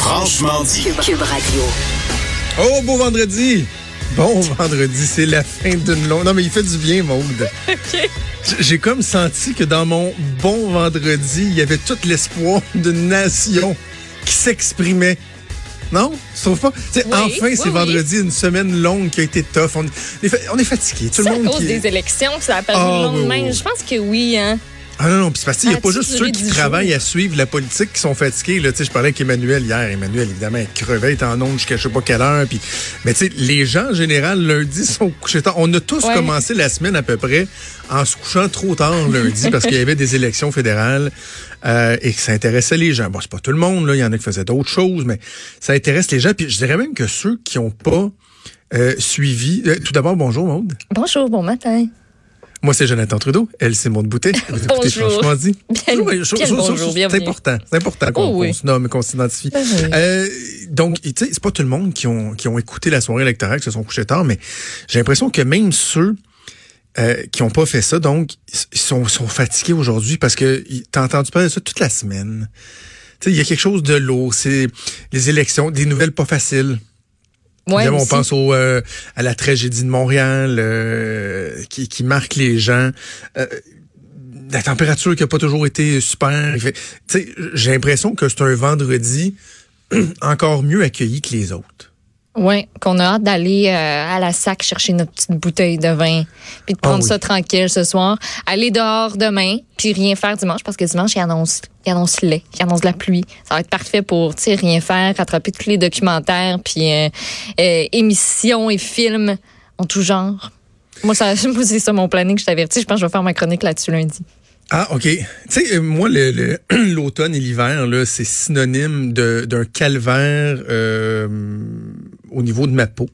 Franchement dit. Cube Radio. Oh, beau vendredi! Bon vendredi, c'est la fin d'une longue... Non, mais il fait du bien, Maude. J'ai comme senti que dans mon bon vendredi, il y avait tout l'espoir d'une nation qui s'exprimait. Non? Tu trouves pas? Oui, enfin, oui, c'est oui. vendredi, une semaine longue qui a été tough. On est, fa- on est fatigué. Tout C'est à cause qui... des élections que ça a perdu Ah, le lendemain. Je pense que oui. Hein. Ah non, non, puis c'est parce qu'il n'y a pas juste ceux qui travaillent à suivre la politique qui sont fatigués. Là. Tu sais, Je parlais avec Emmanuel hier. Emmanuel, évidemment, il crevait, il était en onde jusqu'à je sais pas quelle heure. Puis... Mais tu sais, les gens, en général, lundi, sont couchés tard. On a tous Ouais. commencé la semaine à peu près en se couchant trop tard lundi parce qu'il y avait des élections fédérales euh, et que ça intéressait les gens. Bon, c'est pas tout le monde, là. il y en a qui faisaient d'autres choses, mais ça intéresse les gens. Puis je dirais même que ceux qui n'ont pas euh, suivi... euh, tout d'abord, bonjour, Maude. Bonjour, bon matin. Moi, c'est Jonathan Trudeau. Elle, c'est Maud Boutet. Vous écoutez Bonjour. Franchement dit. Bien- bonjour, C'est important. C'est important qu'on Oh oui. qu'on se nomme, qu'on s'identifie. Ben oui. Euh, donc, tu sais, c'est pas tout le monde qui ont, qui ont écouté la soirée électorale, qui se sont couchés tard, mais j'ai l'impression que même ceux euh, qui ont pas fait ça, donc, ils sont, sont fatigués aujourd'hui parce que t'as entendu parler de ça toute la semaine. Tu sais, il y a quelque chose de lourd. C'est les élections, des nouvelles pas faciles. Ouais, on pense au, euh, à la tragédie de Montréal euh, qui, qui marque les gens. Euh, la température qui a pas toujours été super. J'ai l'impression que c'est un vendredi encore mieux accueilli que les autres. Oui, qu'on a hâte d'aller euh, à la sac chercher notre petite bouteille de vin, puis de Ah prendre oui. ça tranquille ce soir, aller dehors demain, puis rien faire dimanche, parce que dimanche, il annonce, il annonce laid, il annonce de la pluie. Ça va être parfait pour, rien faire, rattraper tous les documentaires, puis euh, euh, émissions et films en tout genre. Moi, ça, moi c'est ça mon planning, je t'avertis. Je pense que je vais faire ma chronique là-dessus lundi. Ah, OK. Tu sais, moi, le- le- l'automne et l'hiver, là, c'est synonyme de- d'un calvaire au niveau de ma peau.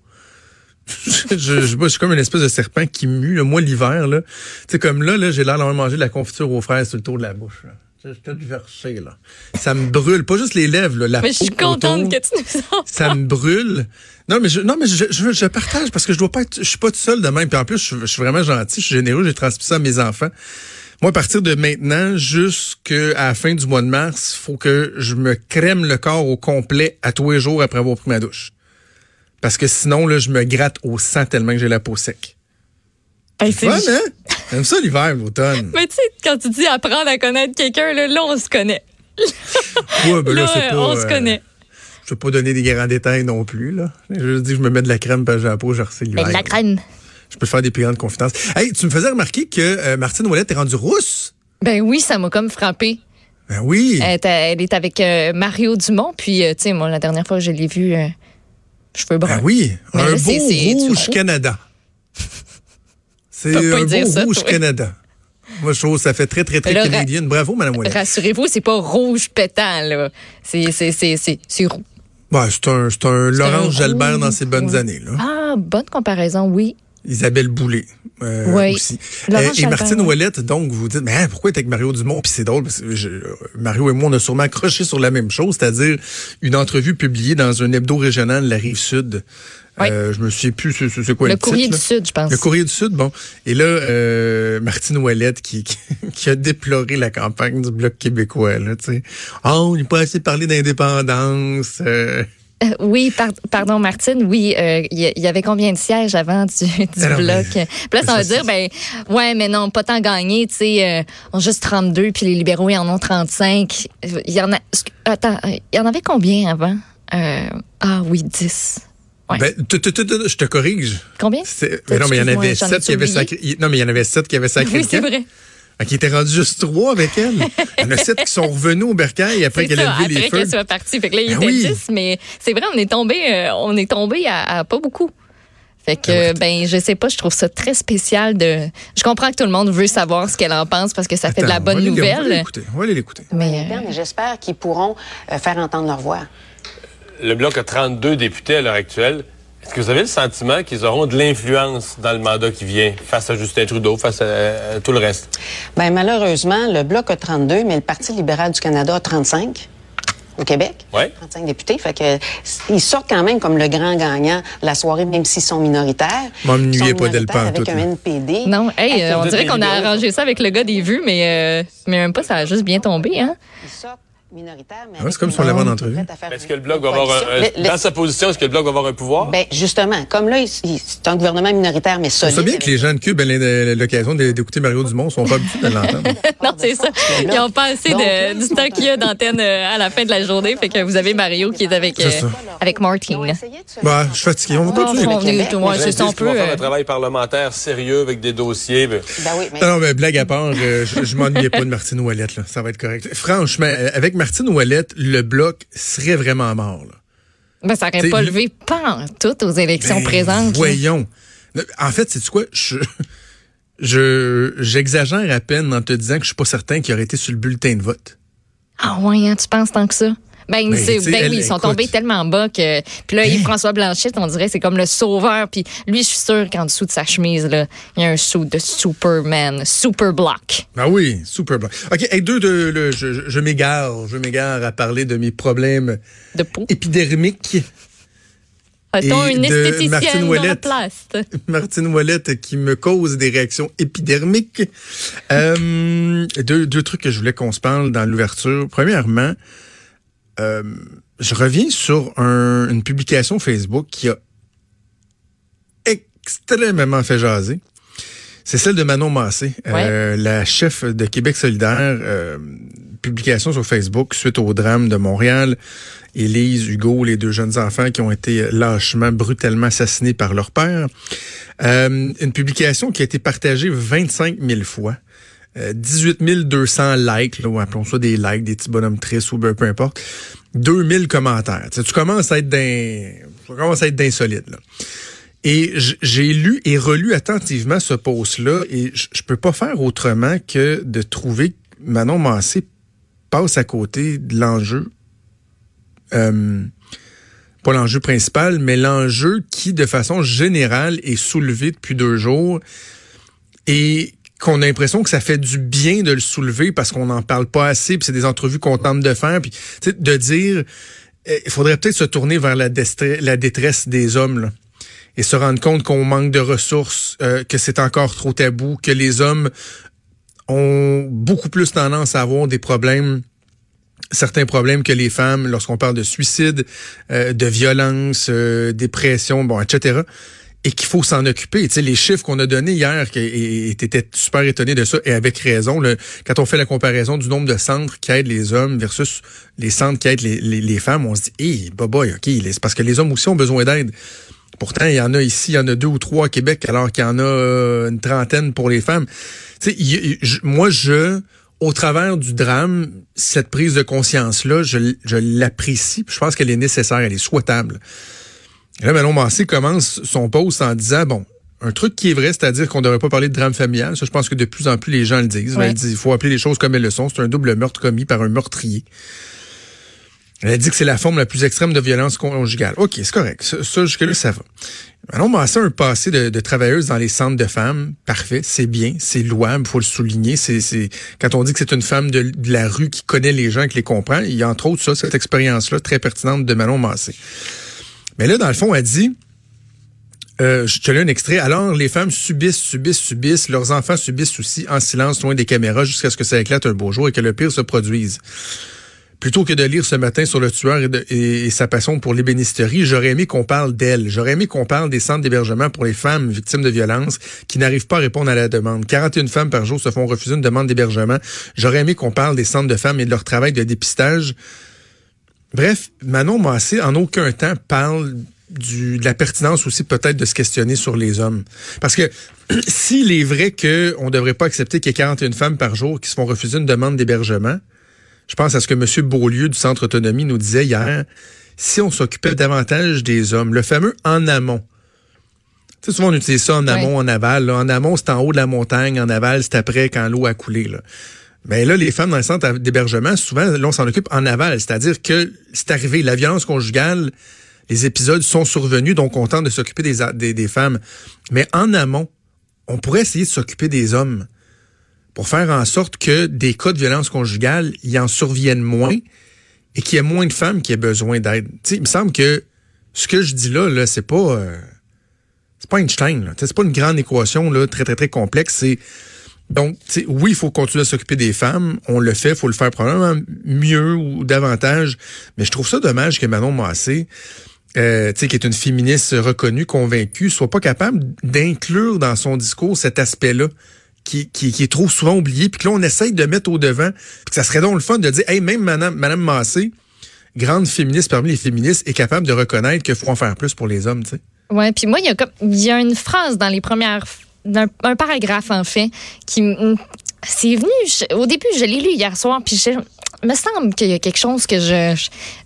je, je, je, je suis comme une espèce de serpent qui mue. là. Moi, l'hiver, là, sais, comme là, là j'ai l'air d'avoir mangé de la confiture aux fraises sur le tour de la bouche. Là. Je suis tout versé, là. Ça me brûle. Pas juste les lèvres, là, la Mais je suis peau contente autour que tu nous en ça me brûle. Non, mais je, non, mais je, je, je partage parce que je dois pas être, je suis pas tout seul de même. Puis en plus, je, je suis vraiment gentil, je suis généreux, j'ai transmis ça à mes enfants. Moi, à partir de maintenant, jusqu'à la fin du mois de mars, faut que je me crème le corps au complet à tous les jours après avoir pris ma douche. Parce que sinon, là, je me gratte au sang tellement que j'ai la peau sec. Ben, c'est- Fun, hein? J'aime ça l'hiver, l'automne. Mais tu sais, quand tu dis apprendre à connaître quelqu'un, là, là, on se connaît. Ouais, ben là, là, c'est pas, on se euh, connaît. Je veux pas donner des grands détails non plus, là. Je dis que je me mets de la crème parce que j'ai la peau, je l'hiver. de la crème. Je peux faire des plus grandes confidences. Hey, tu me faisais remarquer que euh, Martine Ouellette est rendue rousse? Ben oui, ça m'a comme frappé. Ben oui. Elle, est- elle est avec euh, Mario Dumont, puis euh, tu sais, moi, la dernière fois que je l'ai vu, euh, cheveux bruns. Ben oui. Mais un là, beau rouge. Canada. C'est un beau ça, rouge toi. Canada. Moi, je trouve que ça fait très, très, très là, canadien. Bravo, Mme Ouellette. Rassurez-vous, c'est pas rouge pétant, là. C'est, c'est, c'est, c'est, c'est roux. Ouais, c'est un, c'est un Laurence Jalbert dans ses bonnes ouais. années. Là. Ah, bonne comparaison, oui. Isabelle Boulay euh, Oui. aussi. Euh, et Martine. Ouellette, donc, vous dites, mais hein, pourquoi être avec Mario Dumont? Puis c'est drôle, parce que je- Mario et moi, on a sûrement accroché sur la même chose, c'est-à-dire une entrevue publiée dans un hebdo régional de la Rive-Sud. Oui. Euh, je me souviens plus c'est, c'est quoi le, Le courrier titre, du là. Sud, je pense. Le courrier du Sud, bon. Et là, euh, Martine Ouellette qui, qui, qui a déploré la campagne du Bloc québécois, là, tu sais. Ah, on n'est pas assez parlé d'indépendance. Euh. Oui, par- pardon, Martine, oui, euh, il y, avait combien de sièges avant du, du Alors, bloc? mais- Puis là, ça ça, veut dire, ben, ouais, mais non, pas tant gagné, tu sais, euh, on a juste 32, puis les libéraux, ils en ont 35. Il y en a, attends, il y en avait combien avant? Euh, ah oui, 10. Ouais. Ben, tu- tu- tu- je te corrige. Combien? Mais non, mais il y en avait sept qui avaient sacré. Non, mais il y en avait sept qui avaient sacré. Oui, c'est vrai. Qui étaient rendus juste trois avec elle. Il y en a sept qui sont revenus au bercail après qu'elle ça, a levé les après feux. qu'elle soit partie. Fait que là, il Ben était oui. 10, mais c'est vrai, on est tombé, euh, on est tombé à, à pas beaucoup. Fait que, ouais. ben, je sais pas, je trouve ça très spécial de. Je comprends que tout le monde veut savoir ce qu'elle en pense parce que ça fait de la on bonne aller- On va aller nouvelle. l'écouter. On va aller l'écouter. Mais et j'espère qu'ils pourront euh, faire entendre leur voix. Le Bloc a 32 députés à l'heure actuelle. Est-ce que vous avez le sentiment qu'ils auront de l'influence dans le mandat qui vient face à Justin Trudeau, face à, à tout le reste? Ben malheureusement, le Bloc a 32, mais le Parti libéral du Canada a 35 au Québec. Ouais. 35 députés. Fait que ils sortent quand même comme le grand gagnant de la soirée, même s'ils sont minoritaires. Moi, me Ils sont pas minoritaires Avec un là. NPD. non, hey, euh, on dirait qu'on a arrangé ça avec le gars des vues, mais, euh, mais même pas, ça a juste bien tombé, hein? Ils sortent minoritaire, mais Ah c'est comme si on l'avait en entrevue. Est-ce que le Bloc va avoir un, un- dans sa position, est-ce que le Bloc va avoir un pouvoir? Ben, justement, comme là, c'est un gouvernement minoritaire, mais On solide. sait bien que les gens de Cube aient l'occasion d'écouter Mario Dumont, sont pas habitués de l'entendre. Non, c'est ça. Ils n'ont pas assez de, du temps qu'il y a d'antenne euh, à la fin de la journée. Fait que vous avez Mario qui est avec, C'est euh, avec Martine. Bah, je suis fatigué. On va continuer. on est- c'est peut. faire euh, un travail parlementaire sérieux avec des dossiers. ben, oui, mais Non, mais blague à part, euh, je, je m'ennuyais pas de Martine Ouellette, là. Ça va être correct. Franchement, euh, avec Martine Ouellette, le bloc serait vraiment mort, là. Ben, ça n'aurait pas le- levé pas en tout aux élections Ben, présentes. là. Voyons. En fait, c'est quoi? Je, je, j'exagère à peine en te disant que je suis pas certain qu'il aurait été sur le bulletin de vote. Ah ouais, hein, tu penses tant que ça? Ben, Ben, elle, oui, ils sont écoute. tombés tellement bas que. Puis là, Yves-François Blanchette, on dirait que c'est comme le sauveur. Puis lui, je suis sûr qu'en dessous de sa chemise, là, il y a un sou de Superman, Super Block. Ah oui, super blanc. OK, hey, deux, deux, le- je, m'égare, je m'égare à parler de mes problèmes De peau. épidermiques. A-t-on et une esthéticienne Martine dans la Ouellette? place? Martine Ouellette qui me cause des réactions épidermiques. Euh, deux, deux trucs que je voulais qu'on se parle dans l'ouverture. Premièrement, euh, je reviens sur un- une publication Facebook qui a extrêmement fait jaser. C'est celle de Manon Massé, euh, la chef de Québec solidaire. euh, publication sur Facebook suite au drame de Montréal. Élise, Hugo, les deux jeunes enfants qui ont été lâchement, brutalement assassinés par leur père. Euh, une publication qui a été partagée 25 000 fois. Euh, 18 200 likes, là, ou appelons ça des likes, des petits bonhommes tristes ou ben, peu importe. 2000 commentaires. Tu, commences à être d'un, tu commences à être d'insolite, là. Et j'ai lu et relu attentivement ce post-là et je je peux pas faire autrement que de trouver que Manon Massé passe à côté de l'enjeu, euh, pas l'enjeu principal, mais l'enjeu qui, de façon générale, est soulevé depuis deux jours et qu'on a l'impression que ça fait du bien de le soulever parce qu'on n'en parle pas assez, puis c'est des entrevues qu'on tente de faire, puis de dire, euh, il faudrait peut-être se tourner vers la, détresse des hommes, et se rendre compte qu'on manque de ressources, euh, que c'est encore trop tabou, que les hommes ont beaucoup plus tendance à avoir des problèmes certains problèmes que les femmes lorsqu'on parle de suicide, euh, de violence, euh, dépression, bon, etc. Et qu'il faut s'en occuper. Tu sais, les chiffres qu'on a donnés hier, et étais super étonné de ça, et avec raison, là, quand on fait la comparaison du nombre de centres qui aident les hommes versus les centres qui aident les, femmes, on se dit, hé, boy, OK, c'est parce que les hommes aussi ont besoin d'aide. Pourtant, il y en a ici, il y en a deux ou trois à Québec, alors qu'il y en a euh, une trentaine pour les femmes. Tu sais, moi, je, au travers du drame, cette prise de conscience-là, je, je l'apprécie. Je pense qu'elle est nécessaire, elle est souhaitable. Et là, Manon Massé commence son post en disant, bon, un truc qui est vrai, c'est-à-dire qu'on ne devrait pas parler de drame familial. Ça, je pense que de plus en plus les gens le disent. Ouais. Elle dit, il faut appeler les choses comme elles le sont. C'est un double meurtre commis par un meurtrier. Elle a dit que c'est la forme la plus extrême de violence conjugale. OK, c'est correct. Ça, ça, jusque-là, ça va. Manon Massé a un passé de, de travailleuse dans les centres de femmes. Parfait, c'est bien, c'est louable, faut le souligner. C'est, c'est Quand on dit que c'est une femme de, de la rue qui connaît les gens, qui les comprend, il y a entre autres ça, cette expérience-là très pertinente de Manon Massé. Mais là, dans le fond, elle dit, euh, je te lis un extrait. Alors, les femmes subissent, subissent, subissent. Leurs enfants subissent aussi en silence, loin des caméras, jusqu'à ce que ça éclate un beau jour et que le pire se produise. Plutôt que de lire ce matin sur le tueur et, sa passion pour l'ébénisterie, j'aurais aimé qu'on parle d'elle. J'aurais aimé qu'on parle des centres d'hébergement pour les femmes victimes de violences qui n'arrivent pas à répondre à la demande. 41 femmes par jour se font refuser une demande d'hébergement. J'aurais aimé qu'on parle des centres de femmes et de leur travail de dépistage. Bref, Manon Massé, en aucun temps, parle du, de la pertinence aussi peut-être de se questionner sur les hommes. Parce que s'il est vrai qu'on ne devrait pas accepter qu'il y ait 41 femmes par jour qui se font refuser une demande d'hébergement, je pense à ce que M. Beaulieu du Centre Autonomie nous disait hier, si on s'occupait davantage des hommes, le fameux en amont. Tu sais, souvent on utilise ça en amont, en aval. là. En amont, c'est en haut de la montagne, en aval, c'est après quand l'eau a coulé. Là. Mais là, les femmes dans le centre d'hébergement, souvent, là, on s'en occupe en aval. C'est-à-dire que c'est arrivé, la violence conjugale, les épisodes sont survenus, donc on tente de s'occuper des, femmes. Mais en amont, on pourrait essayer de s'occuper des hommes pour faire en sorte que des cas de violence conjugale, y en surviennent moins et qu'il y ait moins de femmes qui aient besoin d'aide. Il me semble que ce que je dis là, là, c'est pas... euh, c'est pas Einstein, C'est pas une grande équation là, très, très, très complexe. C'est Donc, oui, il faut continuer à s'occuper des femmes. On le fait, il faut le faire probablement mieux ou davantage. Mais je trouve ça dommage que Manon Massé, euh, qui est une féministe reconnue, convaincue, soit pas capable d'inclure dans son discours cet aspect-là. Qui, qui, qui, est trop souvent oublié, puis que là, on essaye de mettre au devant, puis que ça serait donc le fun de dire, hey, même Madame, Madame Massé, grande féministe parmi les féministes, est capable de reconnaître qu'il faut en faire plus pour les hommes, tu sais. Ouais, puis moi, il y, a comme, il y a une phrase dans les premières un, un paragraphe, en fait, qui c'est venu. au début, je l'ai lu hier soir, puis je, me semble qu'il y a quelque chose que je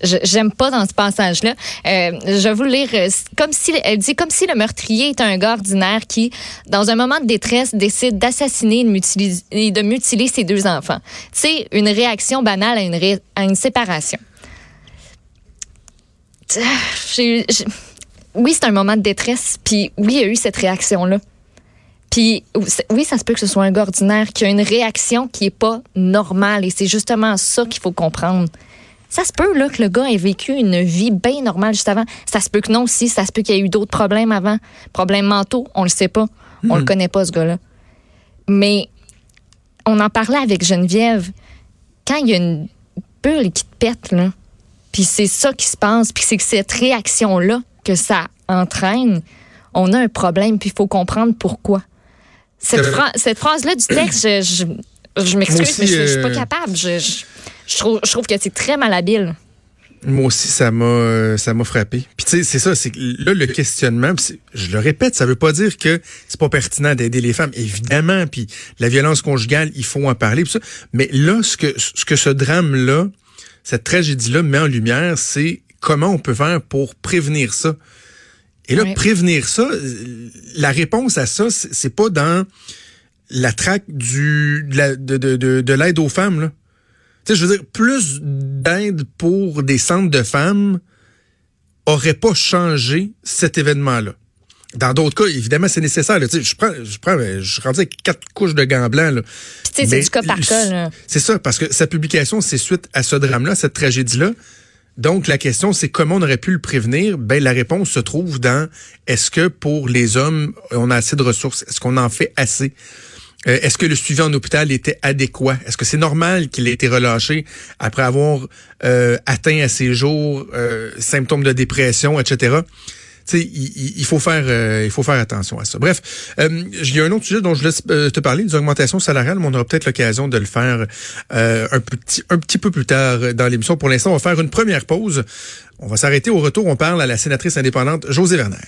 j'aime pas dans ce passage-là. Euh, je vais vous lire. Euh, comme si elle dit comme si le meurtrier est un gars ordinaire qui, dans un moment de détresse, décide d'assassiner et de mutiler ses deux enfants. C'est une réaction banale à une, à une séparation. oui, c'est un moment de détresse, puis oui, il y a eu cette réaction-là. Puis oui, ça se peut que ce soit un gars ordinaire qui a une réaction qui est pas normale et c'est justement ça qu'il faut comprendre. Ça se peut là que le gars ait vécu une vie bien normale juste avant. Ça se peut que non aussi, ça se peut qu'il y ait eu d'autres problèmes avant, problèmes mentaux, on le sait pas. On le hmm. connaît pas ce gars-là. Mais on en parlait avec Geneviève quand il y a une bulle qui te pète là. Puis c'est ça qui se passe, puis c'est que cette réaction là que ça entraîne, on a un problème, puis il faut comprendre pourquoi. Cette, cette phrase-là du texte, je, je, m'excuse, mais je, suis pas euh, capable. Je, trouve, je trouve que c'est très malhabile. Moi aussi, ça m'a euh, ça m'a frappé. Puis tu sais, c'est ça, c'est là le questionnement. Je le répète, ça veut pas dire que c'est pas pertinent d'aider les femmes, évidemment. Puis la violence conjugale, il faut en parler. Ça. Mais là, ce que ce que ce drame là, cette tragédie là met en lumière, c'est comment on peut faire pour prévenir ça. Et là, prévenir ça, la réponse à ça, c'est pas dans la traque du de, de, de, de l'aide aux femmes. Là. Tu sais, je veux dire, plus d'aide pour des centres de femmes aurait pas changé cet événement-là. Dans d'autres cas, évidemment, c'est nécessaire. Tu sais, je prends, je prends, je suis rendu avec quatre couches de gants blancs. Là. c'est du cas par cas. C'est ça, parce que sa publication, c'est suite à ce drame-là, cette tragédie-là. Donc, la question, c'est comment on aurait pu le prévenir? Ben, la réponse se trouve dans est-ce que pour les hommes, on a assez de ressources? Est-ce qu'on en fait assez? Euh, est-ce que le suivi en hôpital était adéquat? Est-ce que c'est normal qu'il ait été relâché après avoir euh, atteint à ses jours euh, symptômes de dépression, etc.? Il, il, faut faire euh, il faut faire attention à ça. Bref, euh, il y a un autre sujet dont je laisse euh, te parler, des augmentations salariales, mais on aura peut-être l'occasion de le faire un petit un petit peu plus tard dans l'émission. Pour l'instant, on va faire une première pause. On va s'arrêter au retour. On parle à la sénatrice indépendante José Werner.